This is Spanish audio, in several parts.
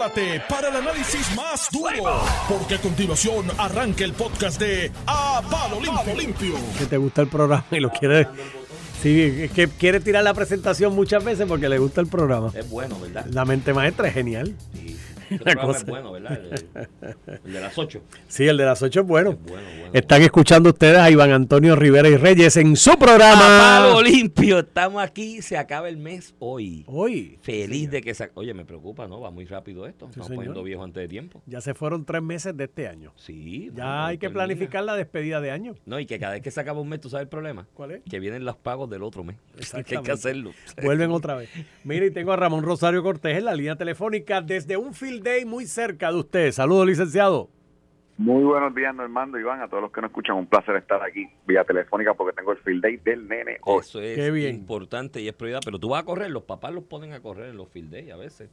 prepárate para el análisis más duro, porque a continuación arranca el podcast de A Palo Limpio. Que te gusta el programa y lo quiere. Sí, es que quiere tirar la presentación muchas veces porque le gusta el programa. Es bueno, ¿verdad? La mente maestra es genial. Sí. Este programa es bueno, ¿verdad? El, el de las 8. Sí, el de las 8 es bueno. bueno, bueno, Están escuchando ustedes a Iván Antonio Rivera y Reyes en su A programa. palo limpio, estamos aquí, se acaba el mes hoy. Hoy. Feliz de que se... Oye, me preocupa, ¿no? Va muy rápido esto. Estamos señor. poniendo viejo antes de tiempo. Ya se fueron tres meses de este año. Sí. Ya hay que termina. planificar la despedida de año. No, y que cada vez que se acaba un mes, ¿tú sabes el problema? ¿Cuál es? Que vienen los pagos del otro mes. Que hay que hacerlo. Vuelven otra vez. Mire, y tengo a Ramón Rosario Cortés en la línea telefónica desde un day muy cerca de usted. Saludos, licenciado. Muy buenos días, Normando Iván, a todos los que nos escuchan. Un placer estar aquí vía telefónica porque tengo el field day del nene hoy. Eso es Qué bien. importante y es prioridad. Pero tú vas a correr, los papás los ponen a correr en los field days a veces.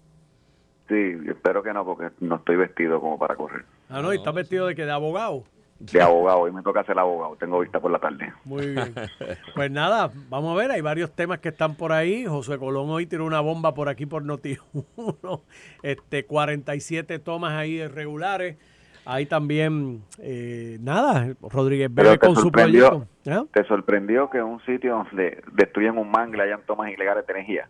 Sí, espero que no porque no estoy vestido como para correr. Ah, no, y está vestido de que de abogado. De abogado, hoy me toca ser abogado, tengo vista por la tarde. Muy bien. Pues nada, vamos a ver, hay varios temas que están por ahí. Josué Colón hoy tiró una bomba por aquí por Noti1. Este, 47 tomas ahí irregulares. Hay también, eh, nada, Rodríguez Bebe con su proyecto. ¿Ah? ¿Te sorprendió que en un sitio donde destruyen un mangle hayan tomas ilegales de energía?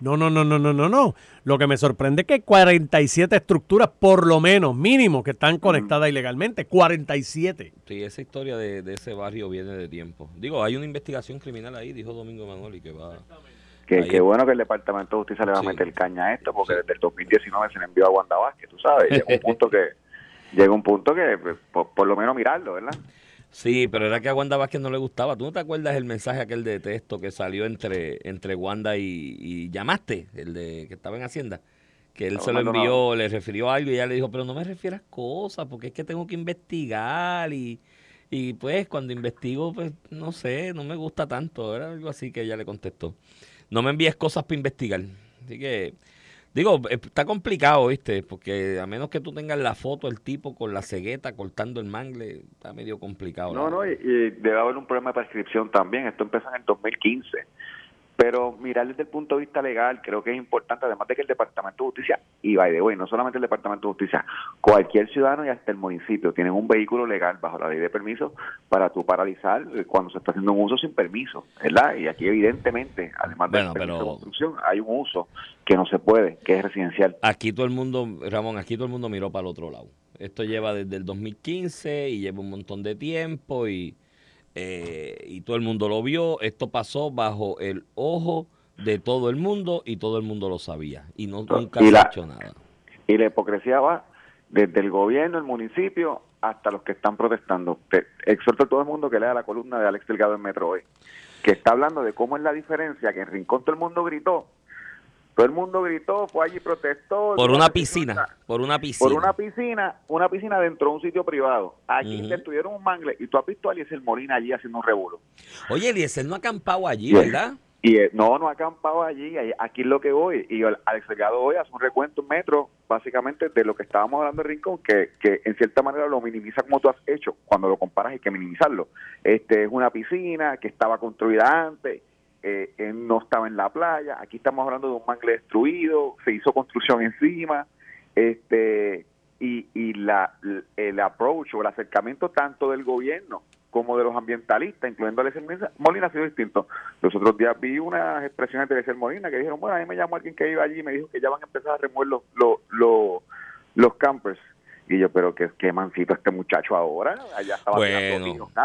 No, no, no, no, no, no, no. Lo que me sorprende es que hay 47 estructuras, por lo menos, mínimo, que están conectadas ilegalmente. 47. Sí, esa historia de, de ese barrio viene de tiempo. Digo, hay una investigación criminal ahí, dijo Domingo Manoli, que va... Que, qué bueno que el Departamento de Justicia le va Sí. a meter caña a esto, porque Sí. desde el 2019 se le envió a Wanda Vázquez, tú sabes. Llega un punto que, llega un punto que pues, por, por lo menos mirarlo, ¿verdad? Sí, pero era que a Wanda Vázquez no le gustaba. ¿Tú no te acuerdas el mensaje aquel de texto que salió entre, entre Wanda y, y Llamaste, el de que estaba en Hacienda? Que él No, se lo no, no. envió, le refirió algo y ella le dijo, pero no me refieras cosas, porque es que tengo que investigar y, y pues cuando investigo, pues no sé, no me gusta tanto. Era algo así que ella le contestó. No me envíes cosas para investigar. Así que, digo, eh, está complicado, ¿viste? Porque a menos que tú tengas la foto del tipo con la cegueta cortando el mangle, está medio complicado. No, no, y, y debe haber un problema de prescripción también. Esto empezó en el 2015. Pero mirar desde el punto de vista legal, creo que es importante, además de que el Departamento de Justicia, y by the way, no solamente el Departamento de Justicia, cualquier ciudadano y hasta el municipio tienen un vehículo legal bajo la ley de permiso para tú paralizar eh, cuando se está haciendo un uso sin permiso, ¿verdad? Y aquí evidentemente, además del Bueno, permiso de construcción, hay un uso que no se puede, que es residencial. Aquí todo el mundo, Ramón, aquí todo el mundo miró para el otro lado. Esto lleva desde el 2015 y lleva un montón de tiempo y, eh, y todo el mundo lo vio. Esto pasó bajo el ojo de todo el mundo y todo el mundo lo sabía. Y no, nunca Y se la- ha hecho nada. Y la hipocresía va desde el gobierno, el municipio, hasta los que están protestando. Te exhorto a todo el mundo que lea la columna de Alex Delgado en Metro hoy, que está hablando de cómo es la diferencia, que en Rincón todo el mundo gritó. Todo el mundo gritó, fue allí, protestó. Por una piscina, por una piscina. Por una piscina, una piscina dentro de un sitio privado. Aquí Ujú. destruyeron un mangle y tú has visto a Eliezer Molina allí haciendo un revuelo. Oye, Eliezer no ha acampado allí. ¿verdad? Y eh, no, no ha acampado allí, aquí es lo que voy. Y Alex Delgado hoy hace un recuento en metro, básicamente, de lo que estábamos hablando de Rincón, que, que en cierta manera lo minimiza como tú has hecho. Cuando lo comparas hay que minimizarlo. Este es una piscina que estaba construida antes, eh, eh, no estaba en la playa. Aquí estamos hablando de un mangle destruido, se hizo construcción encima. este y, y la, el approach o el acercamiento tanto del gobierno como de los ambientalistas, incluyendo a Molina, Molina, ha sido distinto. Los otros días vi unas expresiones de Eliezer Molina que dijeron, bueno, a mí me llamó alguien que iba allí y me dijo que ya van a empezar a remover los, los, los, los campers. Y yo, pero qué, qué mansito este muchacho ahora. Allá estaba Bueno,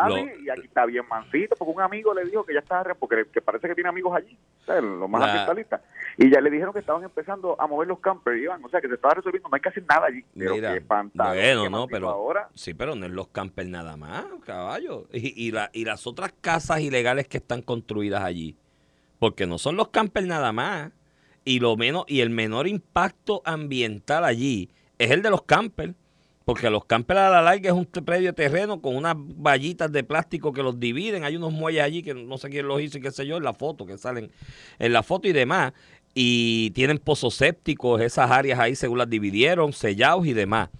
lo- y aquí está bien mansito, porque un amigo le dijo que ya estaba, porque que parece que tiene amigos allí, ¿sabes? los más La- ambientalistas. Y ya le dijeron que estaban empezando a mover los campers, Iván. O sea, que se estaba resolviendo, no hay que hacer nada allí. Pero Mira, qué pantalón, bueno, qué no, pero ahora. sí, pero no en los campers nada más, caballo. Y, y, la, y las otras casas ilegales que están construidas allí, porque no son los campers nada más. Y lo menos y el menor impacto ambiental allí es el de los campers, porque los campers a la larga es un predio terreno con unas vallitas de plástico que los dividen. Hay unos muelles allí que no sé quién los hizo y qué sé yo en la foto que salen en la foto y demás. Y tienen pozos sépticos, esas áreas ahí según las dividieron, sellados y demás.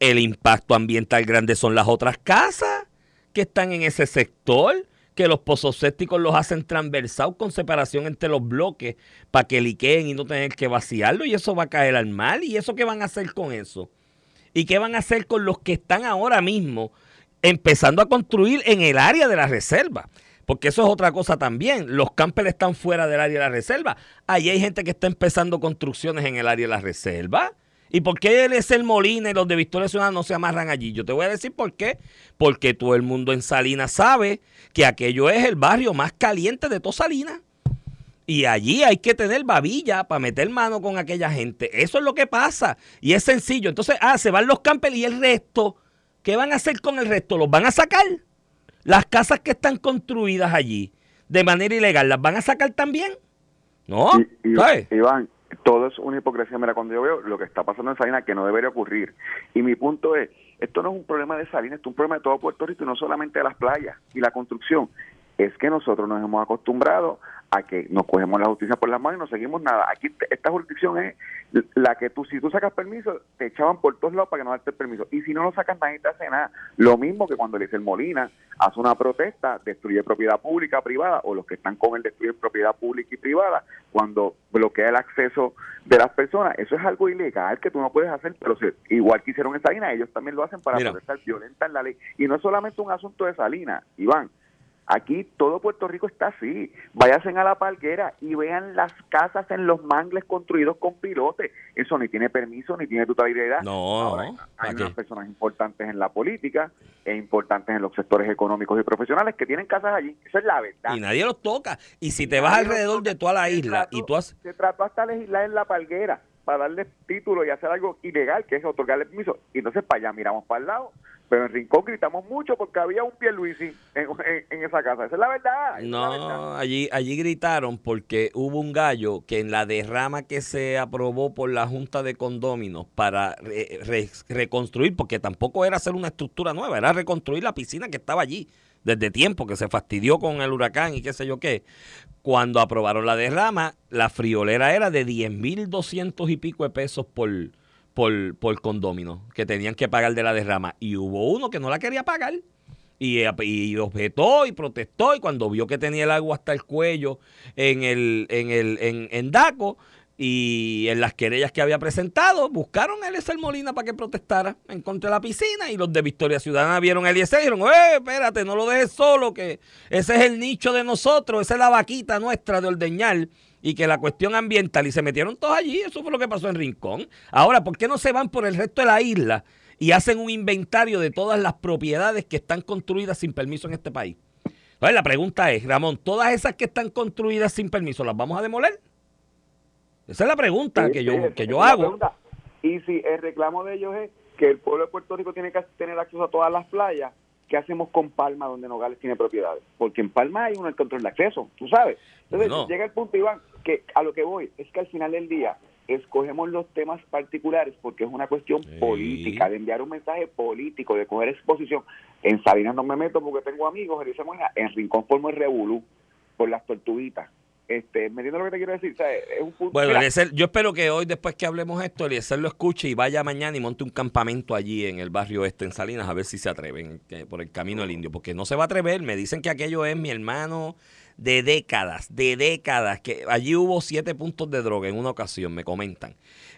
El impacto ambiental grande son las otras casas que están en ese sector, que los pozos sépticos los hacen transversal con separación entre los bloques para que liqueen y no tener que vaciarlo y eso va a caer al mal. ¿Y eso qué van a hacer con eso? ¿Y qué van a hacer con los que están ahora mismo empezando a construir en el área de la reserva? Porque eso es otra cosa también. Los campers están fuera del área de la reserva. Ahí hay gente que está empezando construcciones en el área de la reserva. ¿Y por qué él es el Molina y los de Victoria Ciudadana no se amarran allí? Yo te voy a decir por qué. Porque todo el mundo en Salinas sabe que aquello es el barrio más caliente de toda Salinas. Y allí hay que tener babilla para meter mano con aquella gente. Eso es lo que pasa. Y es sencillo. Entonces, ah, se van los campers y el resto. ¿Qué van a hacer con el resto? ¿Los van a sacar? Las casas que están construidas allí de manera ilegal, ¿las van a sacar también? ¿No? Iván, todo es una hipocresía. Mira, cuando yo veo lo que está pasando en Salinas, que no debería ocurrir. Y mi punto es, esto no es un problema de Salinas, es un problema de todo Puerto Rico y no solamente de las playas y la construcción. Es que nosotros nos hemos acostumbrado a que nos cogemos la justicia por las manos y no seguimos nada. Aquí esta jurisdicción es la que tú, si tú sacas permiso, te echaban por todos lados para que no darte permiso. Y si no lo sacas, nadie te hace nada. Lo mismo que cuando el Molina hace una protesta, destruye propiedad pública, privada, o los que están con él destruyen propiedad pública y privada, cuando bloquea el acceso de las personas. Eso es algo ilegal que tú no puedes hacer, pero igual que hicieron en Salinas, ellos también lo hacen para protestar, violentan la ley. Y no es solamente un asunto de Salinas, Iván Aquí todo Puerto Rico está así. Váyanse a la palguera y vean las casas en los mangles construidos con pilotes. Eso ni tiene permiso ni tiene totalidad. No, hay, unas personas importantes en la política e importantes en los sectores económicos y profesionales que tienen casas allí. Esa es la verdad. Y nadie los toca. Y si te vas alrededor de toda la isla y tú has... Se trató hasta legislar en la palguera para darle título y hacer algo ilegal, que es otorgarle permiso. Y entonces para allá miramos para el lado pero en Rincón gritamos mucho porque había un Pierluisi en, en, esa casa. Esa es la verdad. no, allí allí gritaron porque hubo un gallo que en la derrama que se aprobó por la Junta de Condóminos para reconstruir, porque tampoco era hacer una estructura nueva, era reconstruir la piscina que estaba allí desde tiempo, que se fastidió con el huracán y qué sé yo qué. Cuando aprobaron la derrama, la friolera era de 10.200 y pico de pesos por por, por condomino que tenían que pagar de la derrama. Y hubo uno que no la quería pagar. Y, y, objetó y protestó y cuando vio que tenía el agua hasta el cuello en el en el en, en Daco y en las querellas que había presentado buscaron a Eliezer Molina para que protestara en contra de la piscina y los de Victoria Ciudadana vieron a Eliezer y dijeron, eh, espérate, no lo dejes solo que ese es el nicho de nosotros, esa es la vaquita nuestra de ordeñar y que la cuestión ambiental y se metieron todos allí, eso fue lo que pasó en Rincón. Ahora, ¿por qué no se van por el resto de la isla y hacen un inventario de todas las propiedades que están construidas sin permiso en este país? Entonces la pregunta es, Ramón, ¿todas esas que están construidas sin permiso las vamos a demoler? Esa es la pregunta que yo, que yo hago. Y si el reclamo de ellos es que el pueblo de Puerto Rico tiene que tener acceso a todas las playas, ¿qué hacemos con Palma donde Nogales tiene propiedades? Porque en Palma hay un control de acceso, tú sabes. Entonces llega el punto, Iván, que a lo que voy es que al final del día escogemos los temas particulares porque es una cuestión política, de enviar un mensaje político, de coger exposición. En Salinas no me meto porque tengo amigos, en Rincón formo el revolú por las tortuguitas. Este, ¿Me entiendes lo que te quiero decir? es un punto, bueno, yo espero que hoy, después que hablemos esto, Eliezer lo escuche y vaya mañana y monte un campamento allí en el barrio este, en Salinas, a ver si se atreven por el camino del indio, porque no se va a atrever. Me dicen que aquello es mi hermano de décadas, de décadas, que allí hubo siete puntos de droga en una ocasión, me comentan.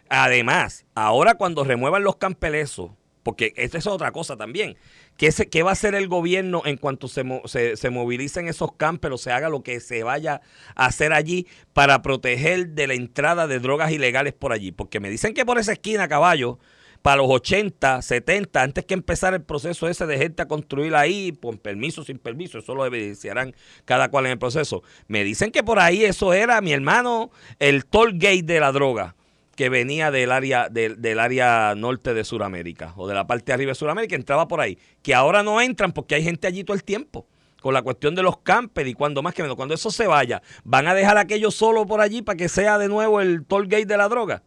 Además, ahora cuando remuevan los campelesos, porque esta es otra cosa también, ¿qué, qué va a hacer el gobierno en cuanto se, se, se movilicen esos o se haga lo que se vaya a hacer allí para proteger de la entrada de drogas ilegales por allí? Porque me dicen que por esa esquina, caballo, para los 80, 70, antes que empezar el proceso ese de gente a construir ahí, con permiso, sin permiso, eso lo evidenciarán cada cual en el proceso. Me dicen que por ahí eso era, mi hermano, el toll gate de la droga que venía del área del, área norte de Sudamérica o de la parte de arriba de Sudamérica, entraba por ahí, que ahora no entran porque hay gente allí todo el tiempo con la cuestión de los campers y cuando más que menos, cuando eso se vaya, van a dejar aquello solo por allí para que sea de nuevo el toll gate de la droga.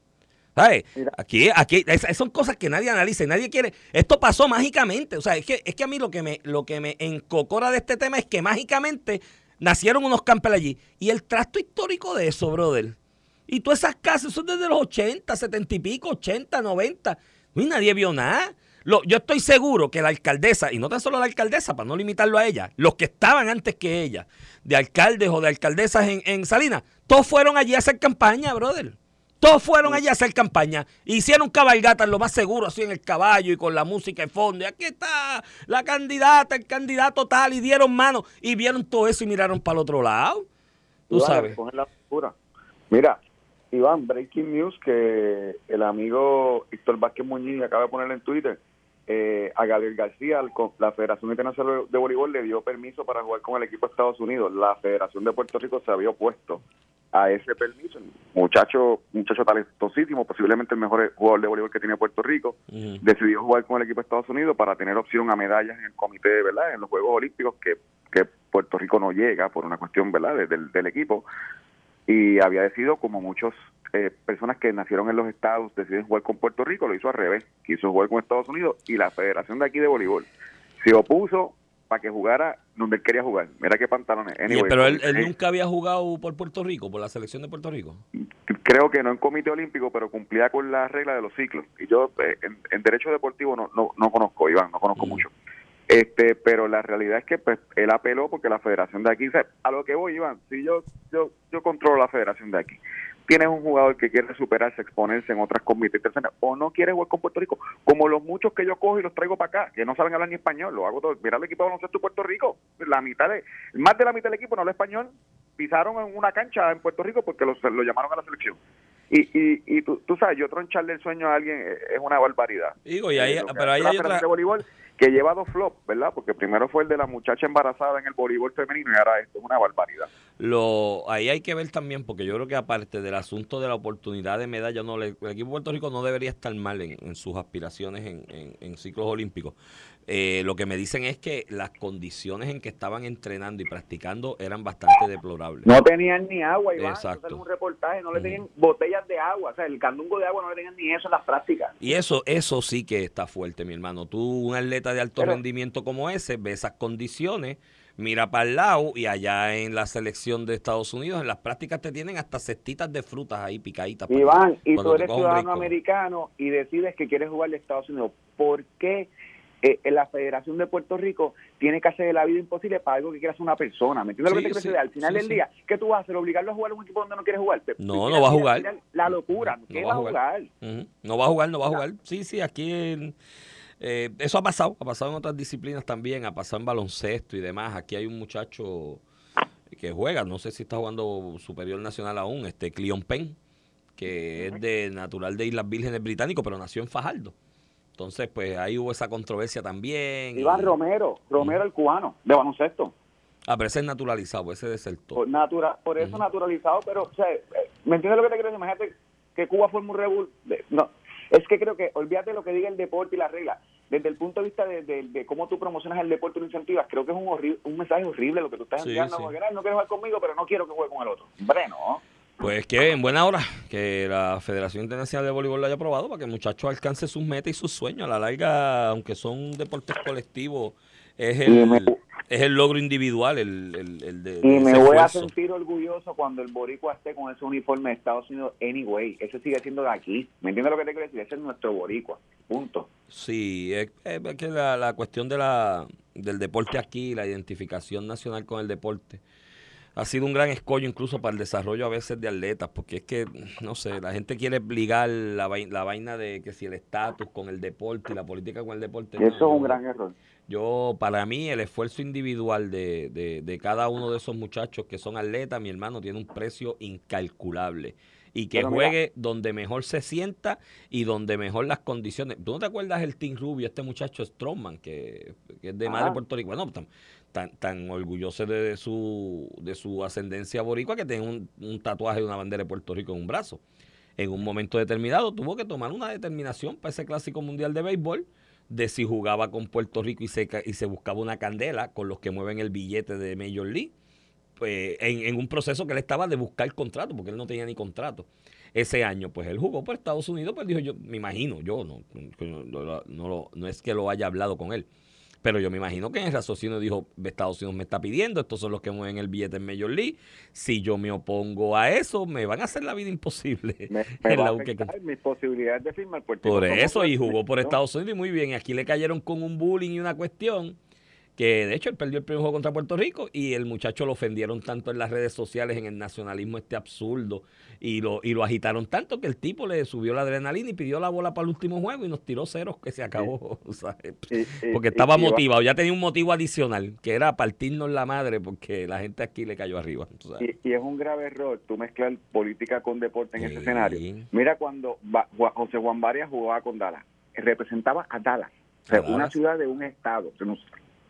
Aquí, aquí, son cosas que nadie analiza y nadie quiere. Esto pasó mágicamente. O sea, es que, es que a mí lo que me, lo que me encocora de este tema es que mágicamente nacieron unos campers allí. Y el trasto histórico de eso, brother. Y todas esas casas son desde los 80, 70 y pico, 80, 90. Y nadie vio nada. Lo, yo estoy seguro que la alcaldesa, y no tan solo la alcaldesa, para no limitarlo a ella, los que estaban antes que ella, de alcaldes o de alcaldesas en, en Salinas, todos fueron allí a hacer campaña, brother. Todos fueron allí a hacer campaña. Hicieron cabalgatas, lo más seguro, así en el caballo y con la música de fondo. Y aquí está la candidata, el candidato tal, y dieron mano. Y vieron todo eso y miraron para el otro lado. Tú sabes. la. Mira, Iván, breaking news que el amigo Héctor Vázquez Muñiz acaba de poner en Twitter eh, a Gabriel García, la Federación Internacional de Voleibol le dio permiso para jugar con el equipo de Estados Unidos. La Federación de Puerto Rico se había opuesto a ese permiso. Muchacho, muchacho talentosísimo, posiblemente el mejor jugador de voleibol que tiene Puerto Rico, decidió jugar con el equipo de Estados Unidos para tener opción a medallas en el comité, ¿verdad? En los Juegos Olímpicos que, que Puerto Rico no llega por una cuestión, ¿verdad? de- del, del equipo. Y había decidido, como muchas personas que nacieron en los estados deciden jugar con Puerto Rico, lo hizo al revés. Quiso jugar con Estados Unidos y la Federación de aquí de Voleibol se opuso para que jugara donde él quería jugar. Mira qué pantalones. Anyway, pero él, pues, él eh, nunca había jugado por Puerto Rico, por la selección de Puerto Rico. creo que no en comité olímpico, pero cumplía con la regla de los ciclos. Y yo eh, en, en derecho deportivo no, no, no conozco, Iván, no conozco Mm. mucho. Este, pero la realidad es que pues él apeló porque la federación de aquí, o a lo que voy, Iván, si yo yo yo controlo la federación de aquí. Tienes un jugador que quiere superarse, exponerse en otras internacionales, o no quiere jugar con Puerto Rico, como los muchos que yo cojo y los traigo para acá, que no saben hablar ni español, lo hago todo. Mira el equipo de baloncesto de Puerto Rico, la mitad de, más de la mitad del equipo no habla español, pisaron en una cancha en Puerto Rico porque los, lo llamaron a la selección. Y, y, y tú, tú sabes, yo troncharle el sueño a alguien es es una barbaridad. Digo, y ahí, Eh, pero ahí hay otra... De voleibol que lleva dos flops, ¿verdad? Porque primero fue el de la muchacha embarazada en el voleibol femenino y ahora esto es una barbaridad. Lo, ahí hay que ver también, porque yo creo que aparte del asunto de la oportunidad de medalla, no, el equipo de Puerto Rico no debería estar mal en, en sus aspiraciones en, en- en ciclos olímpicos. Eh, lo que me dicen es que las condiciones en que estaban entrenando y practicando eran bastante deplorables. No tenían ni agua, Iván. Exacto. Un reportaje, no le tenían botellas de agua. O sea, el candungo de agua no le tenían ni eso en las prácticas. Y eso, eso sí que está fuerte, mi hermano. Tú, un atleta de alto Pero- rendimiento como ese, ve esas condiciones, mira para el lado y allá en la selección de Estados Unidos, en las prácticas te tienen hasta cestitas de frutas ahí picaditas. para- Iván, y tú eres ciudadano americano y decides que quieres jugar de Estados Unidos. ¿Por qué eh, la Federación de Puerto Rico tiene que hacer la vida imposible para algo que quiera hacer una persona? ¿Me entiendes lo Sí, que te sí? Al final sí, del día, ¿qué tú vas a hacer? ¿Obligarlo a jugar en un equipo donde no quieres jugar? No, no va a jugar. La locura. ¿Qué No va a jugar? No va a jugar, no va a jugar. Sí, sí, aquí en- eh, eso ha pasado, ha pasado en otras disciplinas también, ha pasado en baloncesto y demás. Aquí hay un muchacho que juega, no sé si está jugando Superior Nacional aún, este Cleon Penn, que es de natural de Islas Vírgenes Británico, pero nació en Fajardo. Entonces, pues ahí hubo esa controversia también. Iván y- Romero, Romero el cubano, de baloncesto. Ah, pero ese es naturalizado, ese desertó. Por, natura, por eso naturalizado, pero, o sea, eh, ¿me entiendes lo que te quiero decir? Imagínate que Cuba forma un de- No, es que creo que, olvídate lo que diga el deporte y la regla. Desde el punto de vista de, de- de cómo tú promocionas el deporte y lo incentivas, creo que es un, horrible, un mensaje horrible lo que tú estás Sí, enviando. sí. "Ay, no quiero jugar conmigo, pero no quiero que juegue con el otro. Hombre, no. Pues que en buena hora que la Federación Internacional de Voleibol lo haya aprobado para que el muchacho alcance sus metas y sus sueños. A la larga, aunque son deportes colectivos, es me- el, es el logro individual, el, el, el de, Y de me voy a sentir orgulloso cuando el boricua esté con ese uniforme de Estados Unidos anyway. Ese sigue siendo de aquí. ¿Me entiendes lo que te quiero decir? Ese es nuestro boricua. Punto. Sí, es, es que la, la cuestión de la, del deporte aquí, la identificación nacional con el deporte, ha sido un gran escollo incluso para el desarrollo a veces de atletas, porque es que, no sé, la gente quiere ligar la, vai- la vaina de que si el estatus con el deporte y la política con el deporte. No, eso es yo- un gran error. Yo, para mí, el esfuerzo individual de, de, de cada uno de esos muchachos que son atletas, mi hermano, tiene un precio incalculable. Y que Pero mira- juegue donde mejor se sienta y donde mejor las condiciones. ¿Tú no te acuerdas el Team Rubio, este muchacho Strongman, que, que es de madre. Puerto Rico? Bueno, tan, tan, orgulloso de, su, de su ascendencia boricua que tiene un, un tatuaje de una bandera de Puerto Rico en un brazo. En un momento determinado tuvo que tomar una determinación para ese clásico mundial de béisbol de si jugaba con Puerto Rico y se, y se buscaba una candela con los que mueven el billete de Major League, pues, en, en un proceso que él estaba de buscar contrato, porque él no tenía ni contrato. Ese año, pues él jugó por Estados Unidos, pues dijo yo, me imagino, yo no, no, no, no es que lo haya hablado con él. Pero yo me imagino que en el raciocinio dijo, Estados Unidos me está pidiendo, estos son los que mueven el billete en Major League. Si yo me opongo a eso, me van a hacer la vida imposible. Me, en me va la a mis posibilidades de firmar Puerto por eso, y jugó por. Estados Unidos y muy bien. Y aquí le cayeron con un bullying y una cuestión que de hecho él perdió el primer juego contra Puerto Rico y el muchacho lo ofendieron tanto en las redes sociales, en el nacionalismo este absurdo, y lo, y lo agitaron tanto que el tipo le subió la adrenalina y pidió la bola para el último juego y nos tiró ceros que se acabó. ¿sabes? Y- y- Porque y- estaba motivado, ya tenía un motivo adicional, que era partirnos la madre porque la gente aquí le cayó arriba. sabes. Y, y es un grave error tú mezclar política con deporte en ese escenario. Mira cuando José Juan Varias jugaba con Dallas, representaba a Dallas, o sea, Dallas. una ciudad de un estado, o sea, no-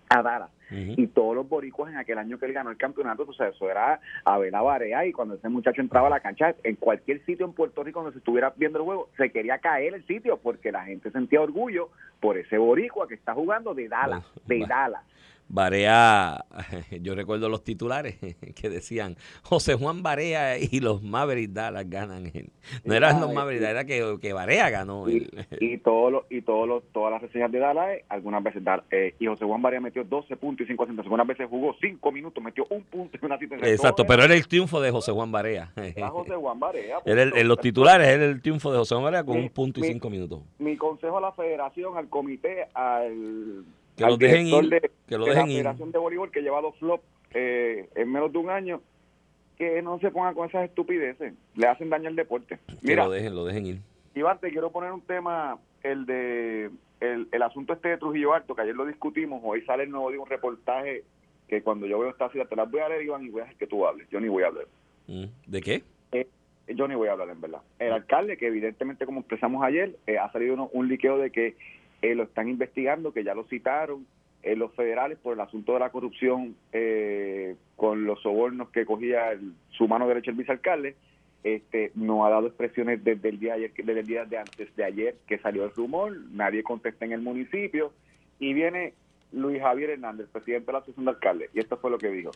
a Dallas. Y todos los boricuas en aquel año que él ganó el campeonato, sea, eso era a ver la Barea y cuando ese muchacho entraba a la cancha, en cualquier sitio en Puerto Rico donde se estuviera viendo el juego, se quería caer el sitio porque la gente sentía orgullo por ese boricua que está jugando de Dallas, de Dallas. Barea, yo recuerdo los titulares que decían José Juan Barea y los Mavericks Dallas ganan. el-". No eran los Mavericks, era que, que Barea ganó. Y, el- y todos los y todos los, todas las reseñas de Dallas, eh, algunas veces Dallas, eh, y José Juan Barea metió 12 puntos y 5 asistencias, algunas veces jugó 5 minutos, metió un punto y una asistencia. Exacto, pero era el triunfo de José Juan Barea. era José Juan Barea. Era el- en los titulares era el triunfo de José Juan Barea con Mi- un punto y mi- cinco minutos. mi consejo a la federación, al comité, al, Que al los dejen ir, de, que lo de dejen la ir. Federación de Voleibol que lleva dos flops eh, en menos de un año, que no se pongan con esas estupideces, le hacen daño al deporte. Que Mira, lo dejen, lo dejen ir. Iván, te quiero poner un tema, el de el, el asunto este de Trujillo Alto, que ayer lo discutimos, hoy sale el nuevo día un reportaje que cuando yo veo esta ciudad te las voy a leer, Iván, y voy a dejar que tú hables. Yo ni voy a hablar. Mm, ¿De qué? Eh, yo ni voy a hablar en verdad. El alcalde, que evidentemente, como expresamos ayer, eh, ha salido uno- un liqueo de que eh, lo están investigando, que ya lo citaron eh, los federales por el asunto de la corrupción eh, con los sobornos que cogía el- su mano derecha el vicealcalde. Este, no ha dado expresiones desde el día ayer, desde el día de antes de ayer que salió el rumor, nadie contesta en el municipio y viene Luis Javier Hernández, presidente de la Asociación de Alcaldes, y esto fue lo que dijo.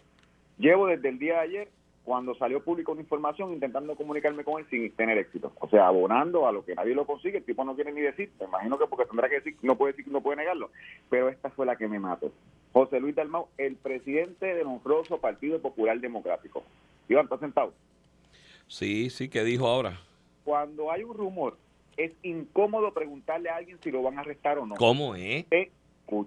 Llevo desde el día de ayer, cuando salió público una información, intentando comunicarme con él sin tener éxito. O sea, abonando a lo que nadie lo consigue, el tipo no quiere ni decir, me imagino que porque tendrá que decir, no puede decir, no puede negarlo. Pero esta fue la que me mató. José Luis Dalmau, el presidente del honroso Partido Popular Democrático. Iván, ¿estás sentado? Sí, sí, ¿qué dijo ahora? Cuando hay un rumor, es incómodo preguntarle a alguien si lo van a arrestar o no. ¿Cómo es? Eh,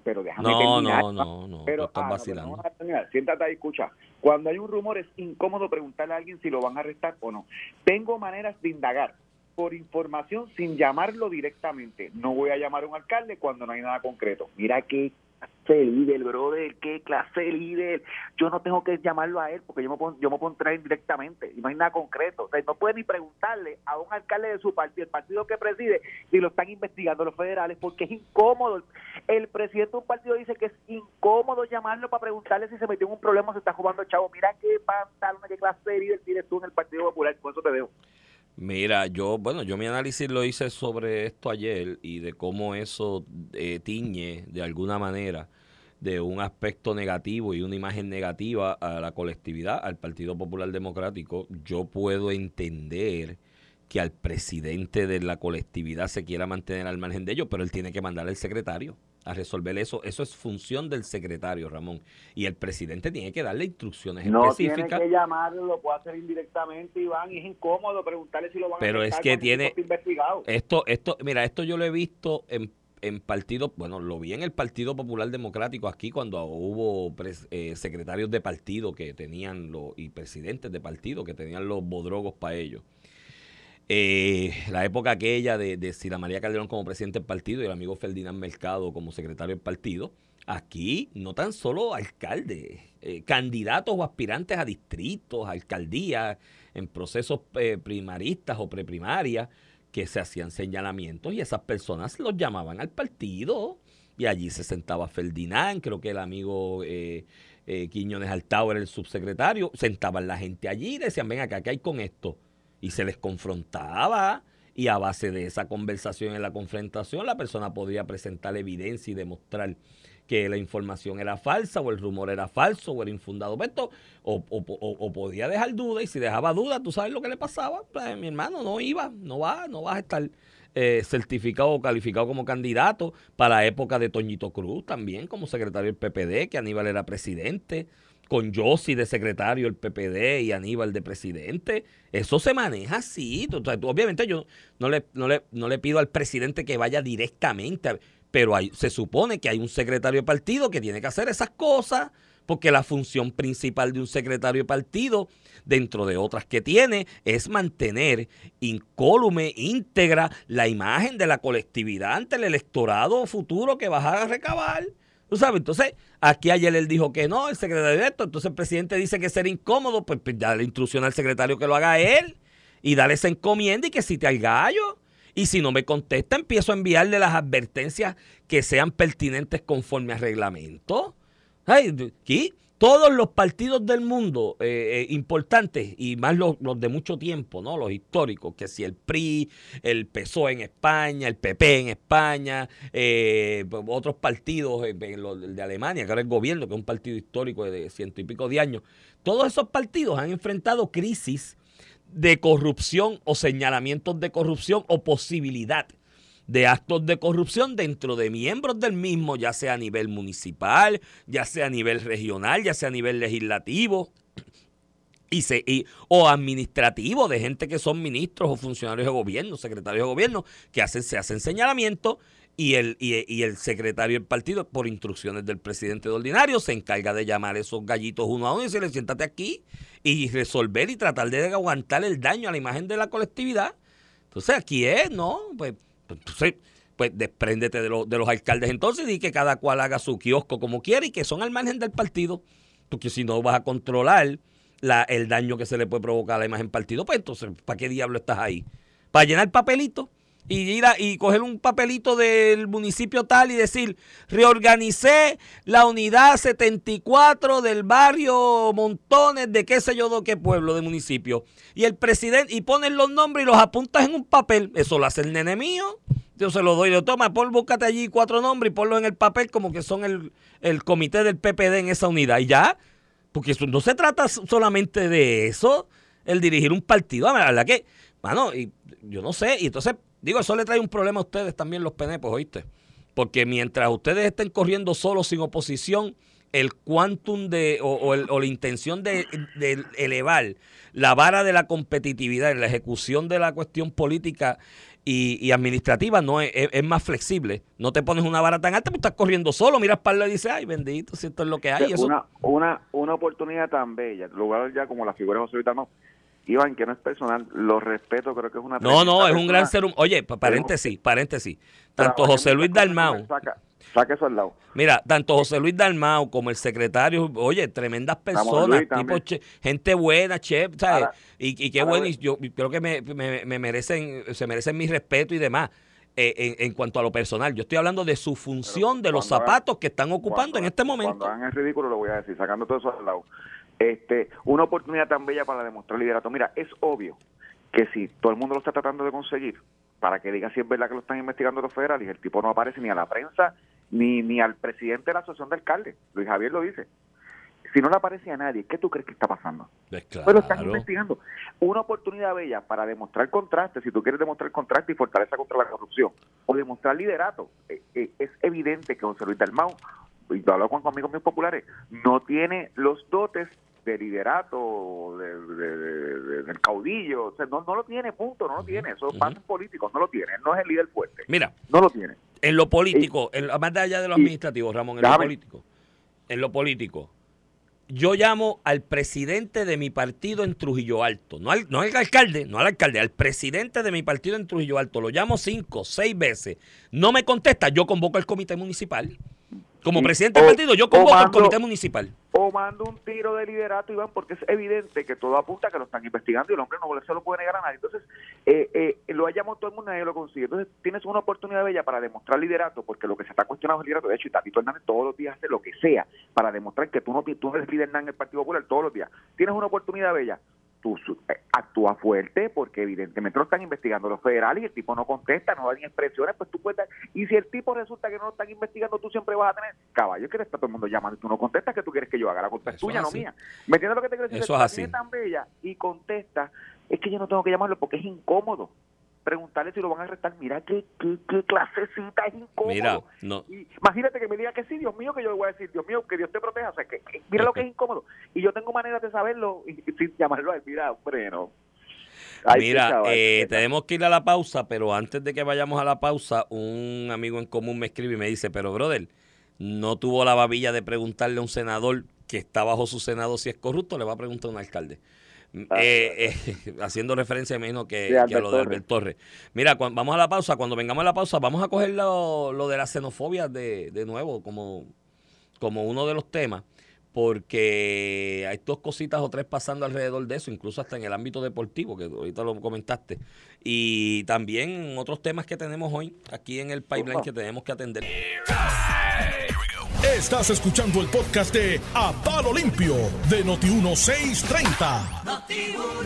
pero déjame No, terminar. no, no, no, Pero, estás ah, no, vacilando. no. Siéntate ahí, escucha. Cuando hay un rumor es incómodo preguntarle a alguien si lo van a arrestar o no. Tengo maneras de indagar por información sin llamarlo directamente. No voy a llamar a un alcalde cuando no hay nada concreto. Mira qué clase de líder, brother, qué clase de líder. Yo no tengo que llamarlo a él porque yo me puedo, yo me puedo entrar indirectamente y no hay nada concreto. O sea, no puede ni preguntarle a un alcalde de su partido, el partido que preside, si lo están investigando los federales porque es incómodo. El presidente de un partido dice que es incómodo llamarlo para preguntarle si se metió en un problema o se está jugando el chavo. Mira qué pantalones, qué clase de líder tienes tú en el Partido Popular. Con eso te dejo. Mira, yo, bueno, yo mi análisis lo hice sobre esto ayer y de cómo eso eh, tiñe de alguna manera de un aspecto negativo y una imagen negativa a la colectividad, al Partido Popular Democrático. Yo puedo entender que al presidente de la colectividad se quiera mantener al margen de ello, pero él tiene que mandar al secretario a resolver eso. Eso es función del secretario, Ramón. Y el presidente tiene que darle instrucciones No tiene específicas. que llamarlo, lo puede hacer indirectamente, Iván, y es incómodo preguntarle si lo van Pero a es arrestar que tiene-. Esto, esto, mira, esto yo lo he visto en, en partidos, bueno, lo vi en el Partido Popular Democrático aquí cuando hubo pres- eh, secretarios de partido que tenían los, y presidentes de partido que tenían los bodrogos para ellos. Eh, la época aquella de, de Sila María Calderón como presidente del partido y el amigo Ferdinand Mercado como secretario del partido, aquí no tan solo alcaldes, eh, candidatos o aspirantes a distritos, alcaldías, en procesos eh, primaristas o preprimarias, que se hacían señalamientos y esas personas los llamaban al partido y allí se sentaba Ferdinand, creo que el amigo eh, Quiñones Altao era el subsecretario, sentaban la gente allí y decían, ven acá, ¿qué hay con esto? Y se les confrontaba y a base de esa conversación en la confrontación la persona podía presentar evidencia y demostrar que la información era falsa o el rumor era falso o era infundado. Pero esto, o, o- o- o podía dejar duda y si dejaba duda, tú sabes lo que le pasaba. Pues, mi hermano no iba, no va, no vas a estar. eh, certificado o calificado como candidato para la época de Toñito Cruz también como secretario del PPD, que Aníbal era presidente, con Yossi de secretario del PPD y Aníbal de presidente. Eso se maneja así. obviamente yo no le, pido al presidente que vaya directamente, pero se supone que hay un secretario de partido que tiene que hacer esas cosas porque la función principal de un secretario de partido, dentro de otras que tiene, es mantener incólume, íntegra, la imagen de la colectividad ante el electorado futuro que vas a recabar. ¿Tú sabes? Entonces, aquí ayer él dijo que no, el secretario de esto, entonces el presidente dice que ser incómodo, pues, pues ya le instrucción al secretario que lo haga él y darle esa encomienda y que cite al gallo. Y si no me contesta, empiezo a enviarle las advertencias que sean pertinentes conforme al reglamento. Aquí todos los partidos del mundo eh, eh, importantes y más los, de mucho tiempo, ¿no? Los históricos, que si el PRI, el PSOE en España, el PP en España, eh, otros partidos de Alemania, que ahora el gobierno, que es un partido histórico de ciento y pico de años, todos esos partidos han enfrentado crisis de corrupción o señalamientos de corrupción o posibilidad de actos de corrupción dentro de miembros del mismo, ya sea a nivel municipal, ya sea a nivel regional, ya sea a nivel legislativo. Y se, o administrativo de gente que son ministros o funcionarios de gobierno, secretarios de gobierno, que hacen, se hacen señalamientos y el, y, el secretario del partido, por instrucciones del presidente de ordinario, se encarga de llamar a esos gallitos uno a uno y decirle, siéntate aquí y resolver y tratar de aguantar el daño a la imagen de la colectividad. Entonces aquí es, ¿no? Pues entonces, pues despréndete de, de los alcaldes entonces y que cada cual haga su kiosco como quiera y que son al margen del partido. Porque si no vas a controlar la, el daño que se le puede provocar a la imagen partido, pues entonces, ¿para qué diablo estás ahí? ¿Para llenar papelito? y ir a, y coger un papelito del municipio tal y decir, reorganicé la unidad 74 del barrio Montones de qué sé yo de qué pueblo de municipio. Y el presidente, y ponen los nombres y los apuntas en un papel. Eso lo hace el nene mío. Yo se lo doy, le toma, Paul, búscate allí cuatro nombres y ponlo en el papel como que son el, el comité del PPD en esa unidad. Y ya, porque eso no se trata solamente de eso, el dirigir un partido. La verdad que, bueno, y yo no sé, y entonces Digo, eso le trae un problema a ustedes también los penepos, ¿oíste? Porque mientras ustedes estén corriendo solos sin oposición, el quantum de, o, la intención de, elevar la vara de la competitividad en la ejecución de la cuestión política y, administrativa no es, más flexible. No te pones una vara tan alta, pues estás corriendo solo, miras para el y dices, ay, bendito, si esto es lo que hay. Una, una, una oportunidad tan bella, lugar ya como la figura de José Luis Iván, que no es personal, lo respeto, creo que es una... No, no, es un gran ser humano. Oye, paréntesis, paréntesis. Tanto José Luis Dalmau... Saca, eso al lado. Mira, tanto José Luis Dalmau como el secretario, oye, tremendas personas, tipo gente buena, chef, ¿sabes? y, y, qué bueno, y yo creo que me, me, merecen, se merecen mi respeto y demás. Eh, en, cuanto a lo personal, yo estoy hablando de su función, de los zapatos que están ocupando en este momento. Cuando hagan el ridículo lo voy a decir, sacando todo eso al lado este, una oportunidad tan bella para demostrar liderato. Mira, es obvio que si todo el mundo lo está tratando de conseguir, para que diga si es verdad que lo están investigando los federales, el tipo no aparece ni a la prensa ni, ni al presidente de la asociación de alcaldes. Luis Javier lo dice. Si no le aparece a nadie, ¿qué tú crees que está pasando? Pues, pues lo están investigando. Una oportunidad bella para demostrar contraste, si tú quieres demostrar contraste y fortaleza contra la corrupción, o demostrar liderato. Eh, eh, es evidente que José Luis Dalmau, y yo hablo con amigos míos populares, no tiene los dotes de liderato, de, del caudillo, o sea, no, no lo tiene, punto, no lo tiene, eso es uh políticos, no lo tiene, no es el líder fuerte. Mira, no lo tiene. En lo político, en, más allá de lo administrativo, Ramón, en lo político, en lo político, yo llamo al presidente de mi partido en Trujillo Alto, no al, no al alcalde, no al alcalde, al presidente de mi partido en Trujillo Alto, lo llamo cinco, seis veces, no me contesta, yo convoco al comité municipal como presidente del partido, yo convoco al comité municipal. O mando un tiro de liderato, Iván, porque es evidente que todo apunta a que lo están investigando y el hombre no se lo puede negar a nadie. Entonces, eh, eh, lo llamado todo el mundo y nadie lo consigue. Entonces, tienes una oportunidad bella para demostrar liderato, porque lo que se está cuestionando es el liderato. De hecho, y Tatito Hernández todos los días hace lo que sea para demostrar que tú no, tú no eres líder en el Partido Popular todos los días. Tienes una oportunidad bella tú eh, actúa fuerte porque evidentemente lo están investigando los federales y el tipo no contesta, no da ni expresiones, pues tú puedes... Y si el tipo resulta que no lo están investigando, tú siempre vas a tener, caballo, que está todo el mundo llamando y tú no contestas, que tú quieres que yo haga? La culpa es tuya, no mía. ¿Me entiendes lo que te quiero decir? Eso es así. tan bella y contesta, es que yo no tengo que llamarlo porque es incómodo. Preguntarle si lo van a arrestar. Mira qué, qué, qué clasecita es incómodo. Mira, no. Y imagínate que me diga que sí, Dios mío, que yo le voy a decir, Dios mío, que Dios te proteja. O sea, que, que mira lo que es incómodo. Y yo tengo maneras de saberlo y, sin llamarlo a él. Mira, hombre, no. Ay, Mira, eh, tenemos que ir a la pausa, pero antes de que vayamos a la pausa, un amigo en común me escribe y me dice, pero brother, no tuvo la babilla de preguntarle a un senador que está bajo su senado si es corrupto, le va a preguntar a un alcalde. Ah, Eh, eh, haciendo referencia, me imagino que, Sí, Albert que a lo de Torres. Albert Torres. Mira, vamos a la pausa. Cuando vengamos a la pausa, vamos a coger lo, lo de la xenofobia de, de nuevo como, como uno de los temas, porque hay dos cositas o tres pasando alrededor de eso, incluso hasta en el ámbito deportivo, que ahorita lo comentaste, y también otros temas que tenemos hoy aquí en el pipeline que tenemos que atender. Estás escuchando el podcast de A Palo Limpio de Noti1630.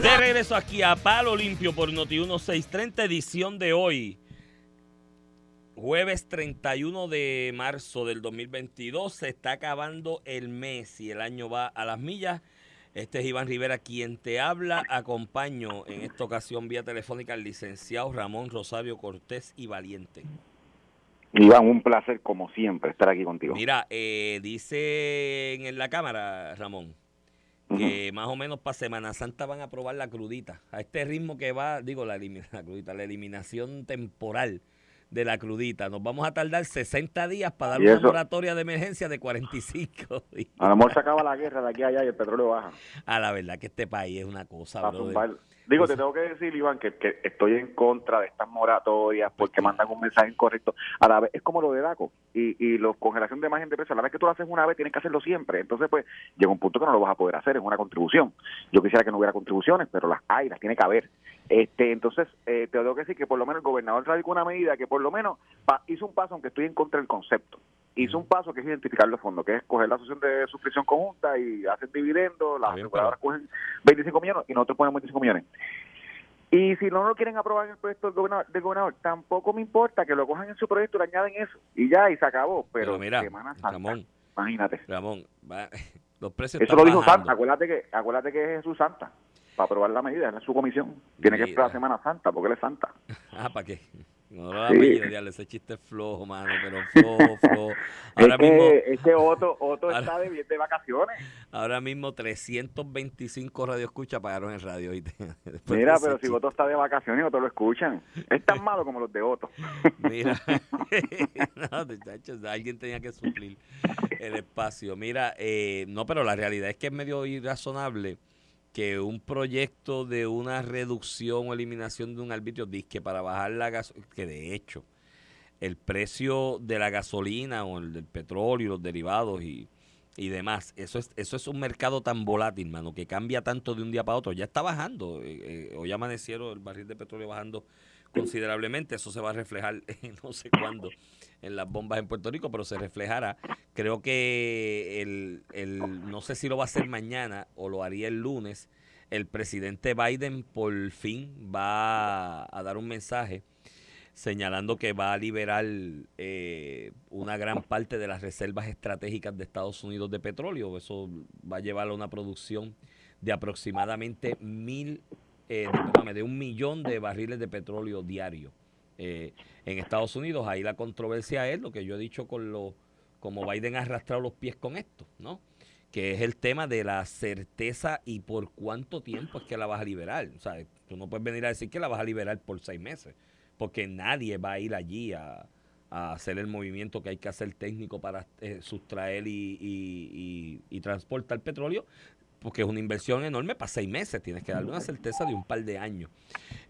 De regreso aquí a Palo Limpio por Noti 1630, edición de hoy. Jueves 31 de marzo del 2022. Se está acabando el mes y el año va a las millas. Este es Iván Rivera quien te habla. Acompaño en esta ocasión vía telefónica al licenciado Ramón Rosario Cortés y Valiente. Iván, un placer como siempre estar aquí contigo. Mira, eh, dice en la cámara, Ramón, que más o menos para Semana Santa van a probar la crudita. A este ritmo que va, digo, la, la crudita, la eliminación temporal de la crudita. Nos vamos a tardar 60 días para dar una moratoria de emergencia de 45. Y- A lo mejor se acaba la guerra de aquí a allá y el petróleo baja. a la verdad que este país es una cosa, brother. Digo, te tengo que decir, Iván, que, que estoy en contra de estas moratorias porque mandan un mensaje incorrecto. A la vez, es como lo de DACO y, y la congelación de margen de precio. A la vez que tú lo haces una vez, tienes que hacerlo siempre. Entonces, pues, llega un punto que no lo vas a poder hacer, es una contribución. Yo quisiera que no hubiera contribuciones, pero las hay, las tiene que haber. Este, entonces, eh, te tengo que decir que por lo menos el gobernador radicó una medida que por lo menos pa- hizo un paso, aunque estoy en contra del concepto. Hizo un paso que es identificar los fondos, que es coger la asociación de suscripción conjunta y hacen dividendos, las aseguradoras cogen 25 millones y nosotros ponemos 25 millones. Y si no lo quieren aprobar en el proyecto del gobernador, del gobernador, tampoco me importa que lo cojan en su proyecto le añaden eso. Y ya, y se acabó. Pero, Pero mira, Semana Santa, Ramón, imagínate. Ramón, va- los precios Eso están lo dijo bajando. Santa. Acuérdate que, acuérdate que es Jesús Santa. Para aprobar la medida, es su comisión. Tiene que esperar Semana Santa, porque él es Santa. Ah, ¿para qué? No lo Sí. ese chiste es flojo, mano, pero flojo, flojo. Ahora es, mismo, es que Otto, Otto Ahora- está de, de vacaciones. ahora mismo 325 radioescuchas pagaron el radio. de Mira, pero si chiste. Otto está de vacaciones, Otto lo escuchan. Es tan malo como los de Otto. Mira, no, muchachos, alguien tenía que suplir el espacio. Mira, eh, no, pero la realidad es que es medio irrazonable que un proyecto de una reducción o eliminación de un arbitrio disque para bajar la gasolina, que de hecho el precio de la gasolina o el del petróleo y los derivados y, y demás, eso es, eso es un mercado tan volátil, mano, que cambia tanto de un día para otro. Ya está bajando, eh, eh, hoy amanecieron el barril de petróleo bajando considerablemente, eso se va a reflejar no sé cuándo en las bombas en Puerto Rico, pero se reflejará. Creo que el, el, no sé si lo va a hacer mañana o lo haría el lunes, el presidente Biden por fin va a dar un mensaje señalando que va a liberar eh, una gran parte de las reservas estratégicas de Estados Unidos de petróleo. Eso va a llevar a una producción de aproximadamente mil, eh, discúlpame, de un millón de barriles de petróleo diario eh, en Estados Unidos. Ahí la controversia es lo que yo he dicho con lo, como Biden ha arrastrado los pies con esto, ¿no? Que es el tema de la certeza y por cuánto tiempo es que la vas a liberar. O sea, tú no puedes venir a decir que la vas a liberar por seis meses porque nadie va a ir allí a, hacer el movimiento que hay que hacer técnico para eh, sustraer y, transportar petróleo, porque es una inversión enorme para seis meses. Tienes que darle una certeza de un par de años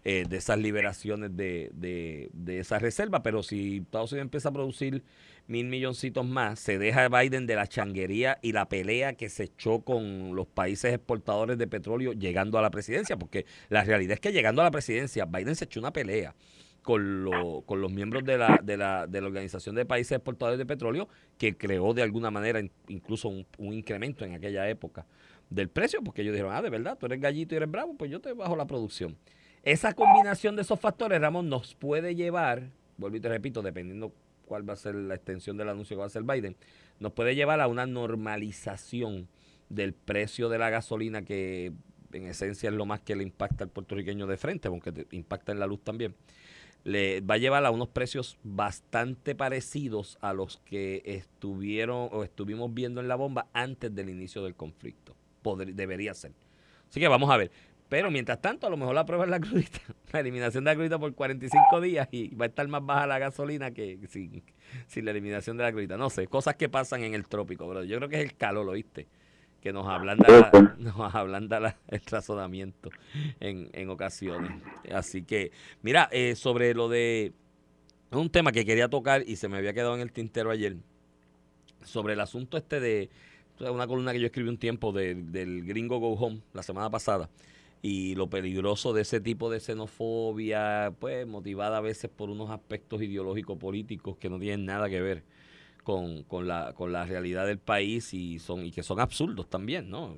eh, de esas liberaciones de, de, de esa reserva. Pero si Estados Unidos empieza a producir mil milloncitos más, se deja Biden de la changuería y la pelea que se echó con los países exportadores de petróleo llegando a la presidencia, porque la realidad es que llegando a la presidencia, Biden se echó una pelea con, lo, con los miembros de la, de, la, de la Organización de Países Exportadores de Petróleo, que creó de alguna manera in, incluso un, un, incremento en aquella época del precio, porque ellos dijeron, ah, de verdad, tú eres gallito y eres bravo, pues yo te bajo la producción. Esa combinación de esos factores, Ramón, nos puede llevar, vuelvo y te repito, dependiendo cuál va a ser la extensión del anuncio que va a hacer Biden, nos puede llevar a una normalización del precio de la gasolina que en esencia es lo más que le impacta al puertorriqueño de frente, aunque te impacta en la luz también, le va a llevar a unos precios bastante parecidos a los que estuvieron o estuvimos viendo en la bomba antes del inicio del conflicto. Debería ser. Así que vamos a ver. Pero mientras tanto, a lo mejor la prueba es la crudita, la eliminación de la crudita por 45 días y va a estar más baja la gasolina que sin, sin la eliminación de la crudita. No sé, cosas que pasan en el trópico, bro. Yo creo que es el calor, ¿lo viste? Que nos ablanda, la, nos ablanda el razonamiento en, en ocasiones. Así que, mira, eh, sobre lo de un tema que quería tocar y se me había quedado en el tintero ayer, sobre el asunto este de una columna que yo escribí un tiempo del gringo Go Home la semana pasada. Y lo peligroso de ese tipo de xenofobia, pues motivada a veces por unos aspectos ideológicos políticos que no tienen nada que ver con, con, la, con la realidad del país y son y que son absurdos también, ¿no?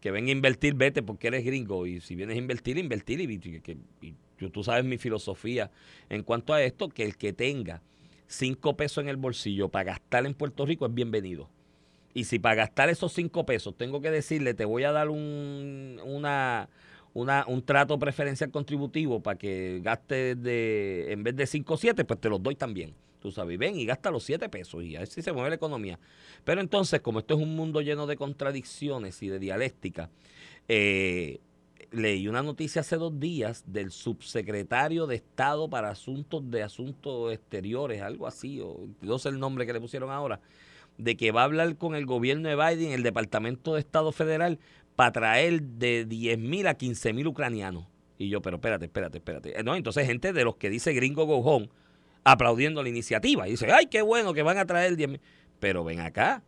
que venga a invertir, vete porque eres gringo. Y si vienes a invertir, invertir y, que, tú sabes mi filosofía en cuanto a esto, que el que tenga cinco pesos en el bolsillo para gastar en Puerto Rico es bienvenido y si para gastar esos cinco pesos tengo que decirle, te voy a dar un, una, una, un trato preferencial contributivo para que gaste de, en vez de 5 o 7, pues te los doy también. Tú sabes, ven y gasta los 7 pesos y a ver si se mueve la economía. Pero entonces, como esto es un mundo lleno de contradicciones y de dialéctica, eh, leí una noticia hace dos días del subsecretario de Estado para Asuntos de Asuntos Exteriores, algo así, o no sé el nombre que le pusieron ahora, de que va a hablar con el gobierno de Biden, el Departamento de Estado Federal, para traer de 10 mil a 15 mil ucranianos. Y yo, pero espérate, espérate, espérate. No, entonces gente de los que dice gringo go home, aplaudiendo la iniciativa. Y dice, ay, qué bueno que van a traer 10 mil. Pero ven acá,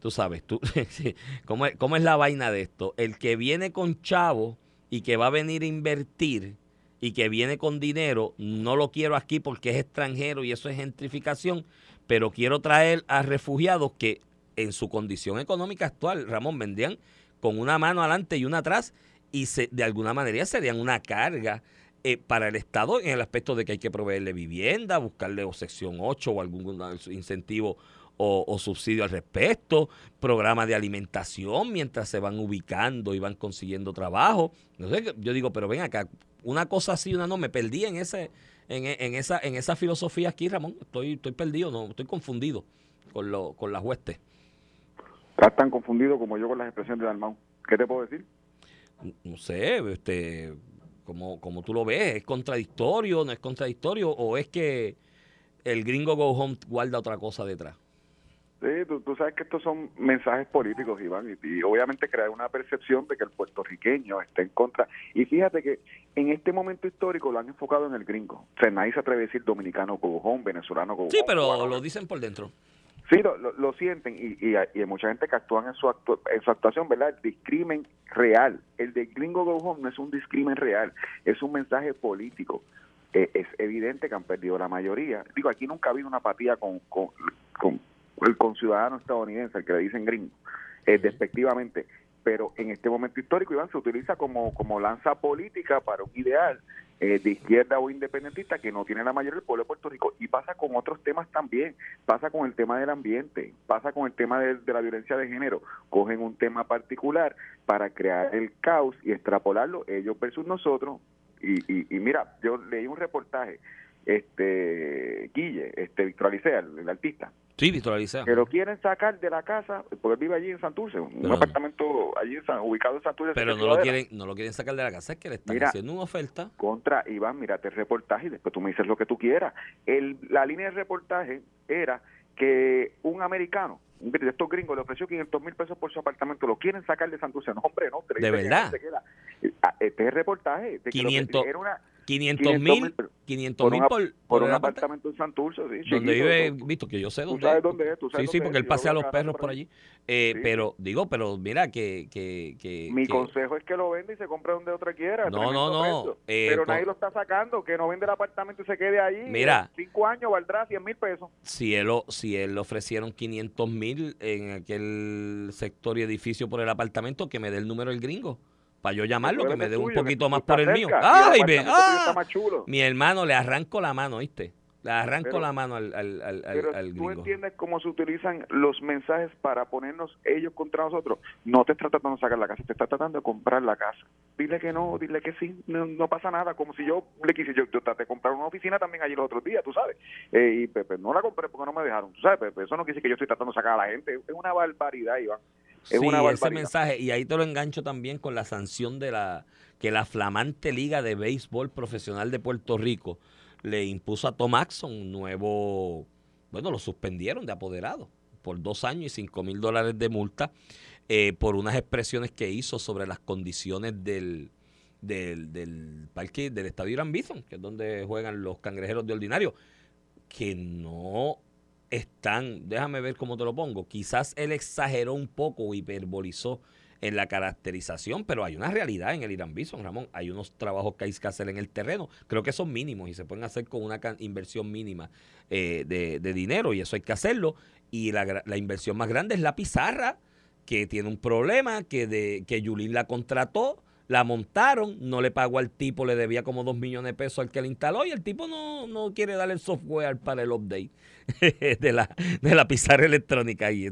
tú sabes, tú, ¿cómo, es, ¿cómo es la vaina de esto? El que viene con chavo y que va a venir a invertir y que viene con dinero, no lo quiero aquí porque es extranjero y eso es gentrificación pero quiero traer a refugiados que en su condición económica actual, Ramón, vendrían con una mano adelante y una atrás y se, de alguna manera serían una carga eh, para el Estado en el aspecto de que hay que proveerle vivienda, buscarle o sección 8 o algún incentivo o, subsidio al respecto, programa de alimentación mientras se van ubicando y van consiguiendo trabajo. No sé, yo digo, pero ven acá, una cosa así, una no, me perdí en ese en, esa, en esa filosofía aquí, Ramón. Estoy, estoy perdido, no, estoy confundido con, lo, con las huestes. Estás tan confundido como yo con las expresiones de Dalmau. ¿Qué te puedo decir? No, sé, este, como, como tú lo ves, ¿es contradictorio, no es contradictorio o es que el gringo go home guarda otra cosa detrás? Sí, tú, sabes que estos son mensajes políticos, Iván, y, obviamente crear una percepción de que el puertorriqueño está en contra. Y fíjate que en este momento histórico lo han enfocado en el gringo. O sea, nadie se atreve a decir dominicano cobujón, venezolano cobujón. Sí, pero lo dicen por dentro. Sí, lo, sienten y, y, hay mucha gente que actúa en su, en su actuación, ¿verdad? El discrimen real. El de gringo go no es un discrimen real, es un mensaje político. Eh, es evidente que han perdido la mayoría. Digo, aquí nunca ha habido una apatía con, con, con el conciudadano estadounidense, el que le dicen gringo, eh, despectivamente. Pero en este momento histórico, Iván, se utiliza como, como lanza política para un ideal eh, de izquierda o independentista que no tiene la mayoría del pueblo de Puerto Rico. Y pasa con otros temas también. Pasa con el tema del ambiente, pasa con el tema de, la violencia de género. Cogen un tema particular para crear el caos y extrapolarlo ellos versus nosotros. Y, y, y mira, yo leí un reportaje este Guille, este Víctor Alicea, el, artista. Sí, Víctor Alicea. Que lo quieren sacar de la casa, porque vive allí en Santurce, un apartamento allí ubicado en Santurce. Pero no lo quieren no lo quieren sacar de la casa, es que le están haciendo una oferta. Contra Iván, mírate el reportaje y después tú me dices lo que tú quieras. El, la línea de reportaje era que un americano, un de estos gringos, le ofreció 500 mil pesos por su apartamento, lo quieren sacar de Santurce. No, hombre, no. ¿De verdad? Ah, este es el reportaje. De 500, era una, 500 mil 500 mil por, por, un apartamento en Santurce, sí, Donde vive, visto que yo sé dónde, sabes dónde es. Tú sabes sí, sí, porque él pasea a los perros por allí. Eh, Pero, digo, pero mira que... que, que Mi consejo es que lo venda y se compre donde otra quiera. No, no, no. Eh, pero nadie lo está sacando, que no vende el apartamento y se quede ahí. Mira. Cinco años valdrá 100 mil pesos. Si él, si él le ofrecieron 500 mil en aquel sector y edificio por el apartamento, que me dé el número el gringo para yo llamarlo, que me dé un poquito más por el mío. ¡Ay, ve! ¡Ah! Mi hermano, le arranco la mano, ¿viste? Le arranco la mano al, al, al, pero al tú entiendes cómo se utilizan los mensajes para ponernos ellos contra nosotros. No te está tratando de sacar la casa, te está tratando de comprar la casa. Dile que no, dile que sí, no, pasa nada. Como si yo le quise, yo, yo traté de comprar una oficina también allí los otros días, tú sabes. Eh, y Pepe, no la compré porque no me dejaron, tú sabes, Pepe. Eso no quiere decir que yo estoy tratando de sacar a la gente. Es una barbaridad, Iván. Es sí, una ese mensaje, y ahí te lo engancho también con la sanción de la que la flamante Liga de Béisbol Profesional de Puerto Rico le impuso a Tom Axon nuevo, bueno, lo suspendieron de apoderado por dos años y cinco mil dólares de multa eh, por unas expresiones que hizo sobre las condiciones del, del, del parque del estadio Irán Bison, que es donde juegan los cangrejeros de ordinario, que no están, déjame ver cómo te lo pongo, quizás él exageró un poco hiperbolizó en la caracterización, pero hay una realidad en el Irán Bison, Ramón. Hay unos trabajos que hay que hacer en el terreno. Creo que son mínimos y se pueden hacer con una inversión mínima eh, de, dinero y eso hay que hacerlo. Y la, la, inversión más grande es la pizarra, que tiene un problema, que, de, que Yulín la contrató la montaron, no le pagó al tipo, le debía como dos millones de pesos al que le instaló y el tipo no, no quiere darle el software para el update de la, de la pizarra electrónica. Y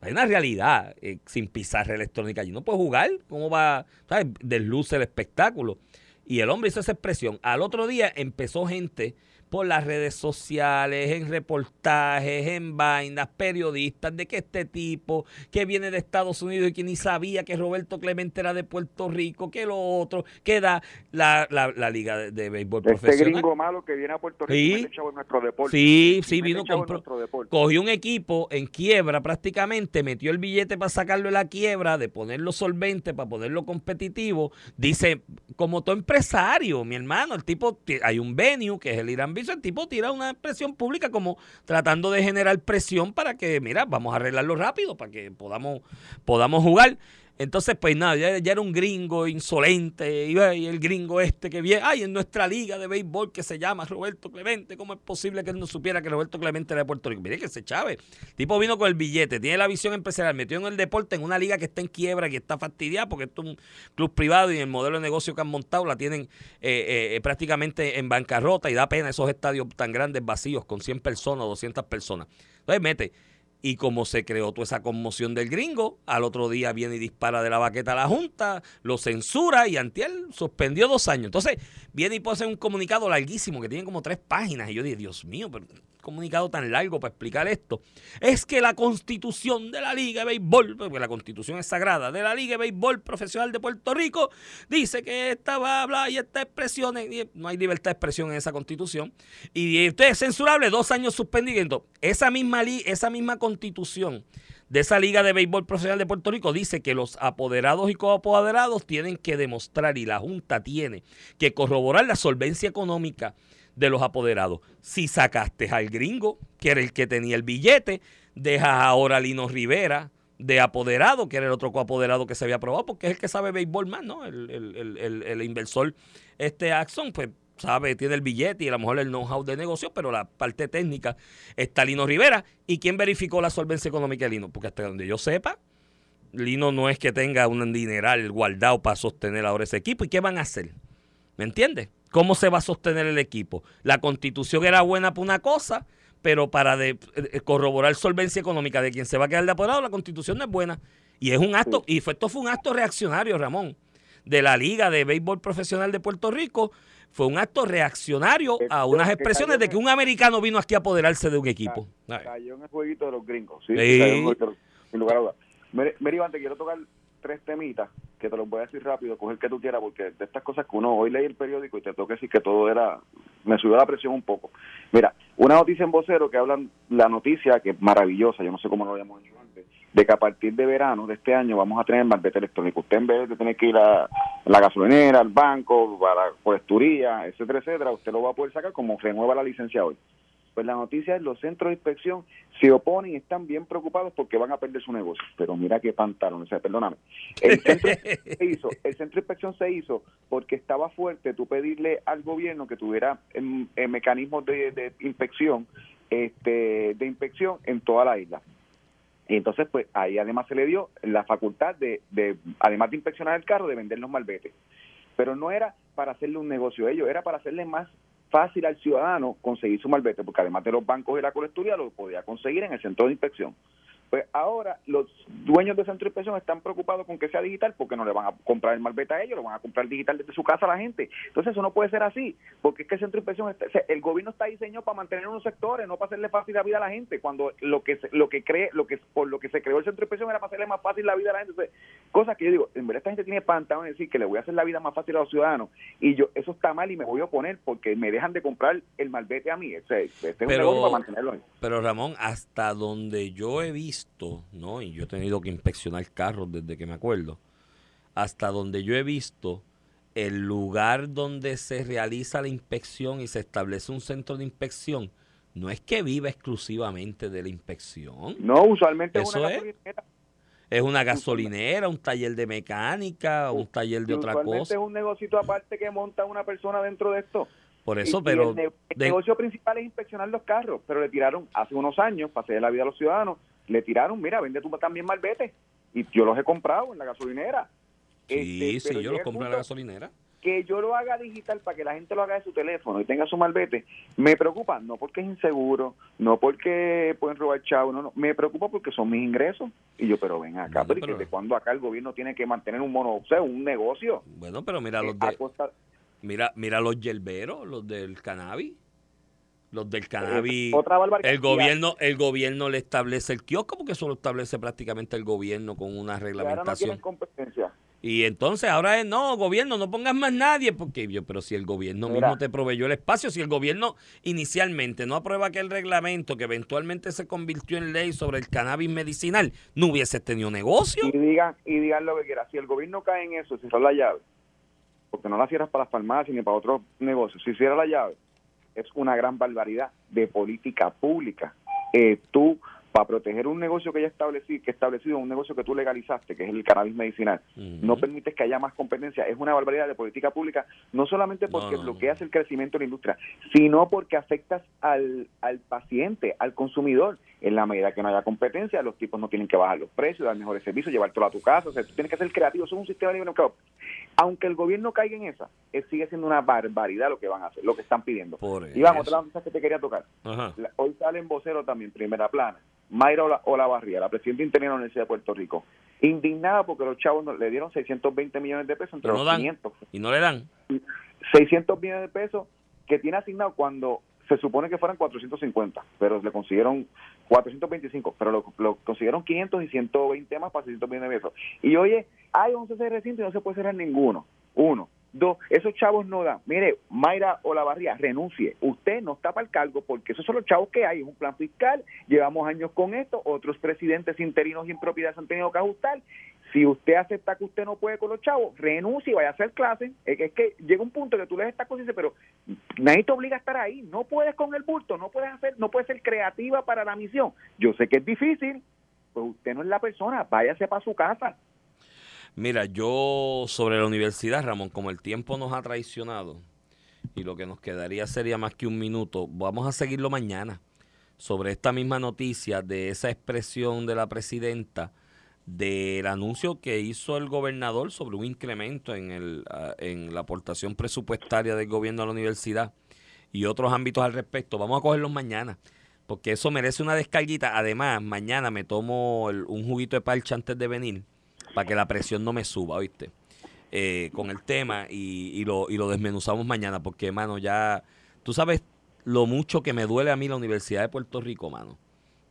hay una realidad eh, sin pizarra electrónica. Y no puede jugar, ¿cómo va? ¿sabes? Desluce el espectáculo. Y el hombre hizo esa expresión. Al otro día empezó gente por las redes sociales, en reportajes, en vainas, periodistas, de que este tipo que viene de Estados Unidos y que ni sabía que Roberto Clemente era de Puerto Rico, que lo otro, que da la, la, Liga de, Béisbol este Profesional. Este gringo malo que viene a Puerto Rico sí, en nuestro deporte. Sí, sí, vino, compró, cogió un equipo en quiebra prácticamente, metió el billete para sacarlo de la quiebra, de ponerlo solvente, para ponerlo competitivo. Dice, como todo empresario, mi hermano, el tipo, hay un venue que es el Irán el tipo tira una presión pública como tratando de generar presión para que, mira, vamos a arreglarlo rápido para que podamos, podamos jugar. Entonces, pues nada, ya, era un gringo insolente, y, el gringo este que viene, ay, en nuestra liga de béisbol que se llama Roberto Clemente, ¿cómo es posible que él no supiera que Roberto Clemente era de Puerto Rico? Mire que se chave. El tipo vino con el billete, tiene la visión empresarial, metió en el deporte en una liga que está en quiebra, que está fastidiada, porque esto es un club privado y el modelo de negocio que han montado la tienen eh, eh, prácticamente en bancarrota y da pena esos estadios tan grandes vacíos con 100 personas, 200 personas. Entonces mete y como se creó toda esa conmoción del gringo, al otro día viene y dispara de la baqueta a la Junta, lo censura y Antiel suspendió dos años. Entonces viene y pone un comunicado larguísimo que tiene como tres páginas. Y yo dije, Dios mío, pero comunicado tan largo para explicar esto, es que la constitución de la Liga de Béisbol, porque la constitución es sagrada, de la Liga de Béisbol Profesional de Puerto Rico, dice que esta va y esta expresión, no hay libertad de expresión en esa constitución, y usted es censurable, dos años suspendiendo. Esa misma, esa misma constitución de esa Liga de Béisbol Profesional de Puerto Rico dice que los apoderados y coapoderados tienen que demostrar, y la Junta tiene que corroborar la solvencia económica de los apoderados. Si sacaste al gringo, que era el que tenía el billete, dejas ahora a Lino Rivera de apoderado, que era el otro coapoderado que se había aprobado, porque es el que sabe béisbol más, ¿no? El, el, el, inversor este Axon, pues sabe, tiene el billete y a lo mejor el know-how de negocio, pero la parte técnica está Lino Rivera. ¿Y quién verificó la solvencia económica de Lino? Porque hasta donde yo sepa, Lino no es que tenga un dineral guardado para sostener ahora ese equipo. ¿Y qué van a hacer? ¿Me entiendes? ¿Cómo se va a sostener el equipo? La constitución era buena para una cosa, pero para de, eh, corroborar solvencia económica de quien se va a quedar de apoderado, la constitución no es buena. Y es un acto, y esto fue un acto reaccionario, Ramón, de la Liga de Béisbol Profesional de Puerto Rico. Fue un acto reaccionario a unas expresiones de que un americano vino aquí a apoderarse de un equipo. Cayó en el jueguito de los gringos, sí. sin lugar a dudas. Meri, quiero tocar tres temitas que te los voy a decir rápido, coger que tú quieras, porque de estas cosas que uno hoy leí el periódico y te tengo que decir que todo era, me subió la presión un poco. Mira, una noticia en vocero que hablan, la noticia que es maravillosa, yo no sé cómo lo habíamos dicho antes, de que a partir de verano de este año vamos a tener malvete electrónico. Usted en vez de tener que ir a la gasolinera, al banco, a la colecturía, etcétera, etcétera, usted lo va a poder sacar como renueva la licencia hoy. Pues la noticia es los centros de inspección se oponen y están bien preocupados porque van a perder su negocio. Pero mira qué pantalón, o sea, perdóname. El centro, se hizo, el centro de inspección se hizo porque estaba fuerte tú pedirle al gobierno que tuviera em, eh, mecanismos de, inspección este, de inspección en toda la isla. Y entonces, pues ahí además se le dio la facultad de, de además de inspeccionar el carro, de vender los malbetes. Pero no era para hacerle un negocio a ellos, era para hacerle más fácil al ciudadano conseguir su malvete, porque además de los bancos y la colecturía lo podía conseguir en el centro de inspección. Pues ahora los dueños de centro de inspección están preocupados con que sea digital porque no le van a comprar el malvete a ellos, lo van a comprar digital desde su casa a la gente. Entonces eso no puede ser así, porque es que el centro de inspección, el gobierno está diseñado para mantener unos sectores, no para hacerle fácil la vida a la gente, cuando lo que lo que cree, lo que por lo que se creó el centro de inspección era para hacerle más fácil la vida a la gente. Entonces, cosas que yo digo, en verdad esta gente tiene pantano en decir que le voy a hacer la vida más fácil a los ciudadanos y yo eso está mal y me voy a oponer porque me dejan de comprar el malvete a mí. Este, este es un para mantenerlo. Pero Ramón, hasta donde yo he visto ¿no? Y yo he tenido que inspeccionar carros desde que me acuerdo. Hasta donde yo he visto el lugar donde se realiza la inspección y se establece un centro de inspección, no es que viva exclusivamente de la inspección. No, usualmente es una gasolinera. Es una gasolinera, un taller de mecánica, un taller de otra cosa. es un negocio aparte que monta una persona dentro de esto. Por eso, pero... el, negocio principal es inspeccionar los carros, pero le tiraron hace unos años, para hacer la vida a los ciudadanos, le tiraron, mira, vende tú también malvete. Y yo los he comprado en la gasolinera. Sí, este, sí, yo los compro en la gasolinera. Que yo lo haga digital para que la gente lo haga de su teléfono y tenga su malvete, me preocupa, no porque es inseguro, no porque pueden robar chavo, no, no, me preocupa porque son mis ingresos. Y yo, pero ven acá, pero, ¿de cuándo acá el gobierno tiene que mantener un mono, o sea, un negocio? Bueno, pero mira los de... Mira, mira los yerberos, los del cannabis los del cannabis. El gobierno, el gobierno le establece el kiosco porque eso lo establece prácticamente el gobierno con una reglamentación. Y entonces ahora es, no, gobierno, no pongas más nadie, porque yo, pero si el gobierno mismo te proveyó el espacio, si el gobierno inicialmente no aprueba aquel reglamento que eventualmente se convirtió en ley sobre el cannabis medicinal, no hubiese tenido negocio. Y digan, y digan lo que quieran, si el gobierno cae en eso, si cierra la llave, porque no la cierras para las farmacias ni para otros negocios, si cierra la llave, es una gran barbaridad de política pública. Eh, tú, para proteger un negocio que ya establecido, que establecido, un negocio que tú legalizaste, que es el cannabis medicinal, no permites que haya más competencia, es una barbaridad de política pública, no solamente porque bloqueas el crecimiento de la industria, sino porque afectas al, al paciente, al consumidor. En la medida que no haya competencia, los tipos no tienen que bajar los precios, dar mejores servicios, llevártelo a tu casa, o sea, tú tienes que ser creativo, eso es un sistema de libre mercado. Aunque el gobierno caiga en esa, sigue siendo una barbaridad lo que van a hacer, lo que están pidiendo. y vamos, otra cosa que te quería tocar. hoy sale en vocero también, primera plana, Mayra Olavarría, la presidenta interina de la Universidad de Puerto Rico, indignada porque los chavos le dieron 620 millones de pesos entre los 500. ¿Y no le dan? 600 millones de pesos que tiene asignado cuando se supone que fueran 450, pero le consiguieron 425, pero lo, lo consiguieron 500 y 120 más para 600 millones de pesos. Y oye, hay 11 recintos y no se puede cerrar ninguno. Uno. Dos, esos chavos no dan. Mire, Mayra Olavarría, renuncie. Usted no está para el cargo porque esos son los chavos que hay. Es un plan fiscal. Llevamos años con esto. Otros presidentes interinos y en propiedad se han tenido que ajustar. Si usted acepta que usted no puede con los chavos, renuncie y vaya a hacer clases. Es que, llega un punto que tú lees esta cosa y dices, pero nadie te obliga a estar ahí. No puedes con el bulto, no puedes hacer, no puedes ser creativa para la misión. Yo sé que es difícil, pues usted no es la persona. Váyase para su casa. Mira, yo sobre la universidad, Ramón, como el tiempo nos ha traicionado y lo que nos quedaría sería más que un minuto, vamos a seguirlo mañana sobre esta misma noticia de esa expresión de la presidenta del anuncio que hizo el gobernador sobre un incremento en, el, ah, en la aportación presupuestaria del gobierno a la universidad y otros ámbitos al respecto. Vamos a cogerlos mañana, porque eso merece una descarguita. Además, mañana me tomo un juguito de parcha antes de venir para que la presión no me suba, ¿oíste? Eh, con el tema y, lo, y lo desmenuzamos mañana, porque, mano, ya, tú sabes lo mucho que me duele a mí la Universidad de Puerto Rico, mano.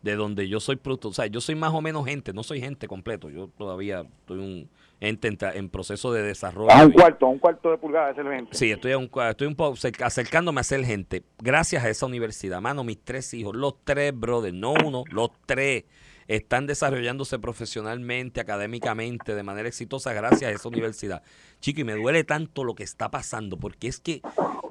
De donde yo soy producto, o sea, yo soy más o menos gente, no soy gente completo, yo todavía estoy un ente en, proceso de desarrollo. A un cuarto, a un cuarto de pulgada de ser gente. Sí, estoy, a un, estoy un poco acercándome a ser gente. Gracias a esa universidad, mano, mis tres hijos, los tres, brother, no uno, los tres están desarrollándose profesionalmente, académicamente, de manera exitosa gracias a esa universidad. Chico, y me duele tanto lo que está pasando, porque es que,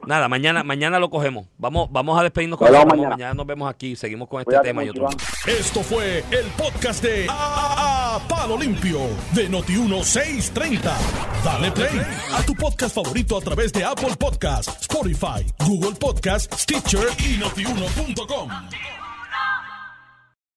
nada, mañana, mañana lo cogemos. Vamos, vamos a despedirnos con mañana. mañana. nos vemos aquí, seguimos con este tema y otro. Esto fue el podcast de a, Palo Limpio de Noti1630. Dale play a tu podcast favorito a través de Apple Podcasts, Spotify, Google Podcasts, Stitcher y notiuno.com.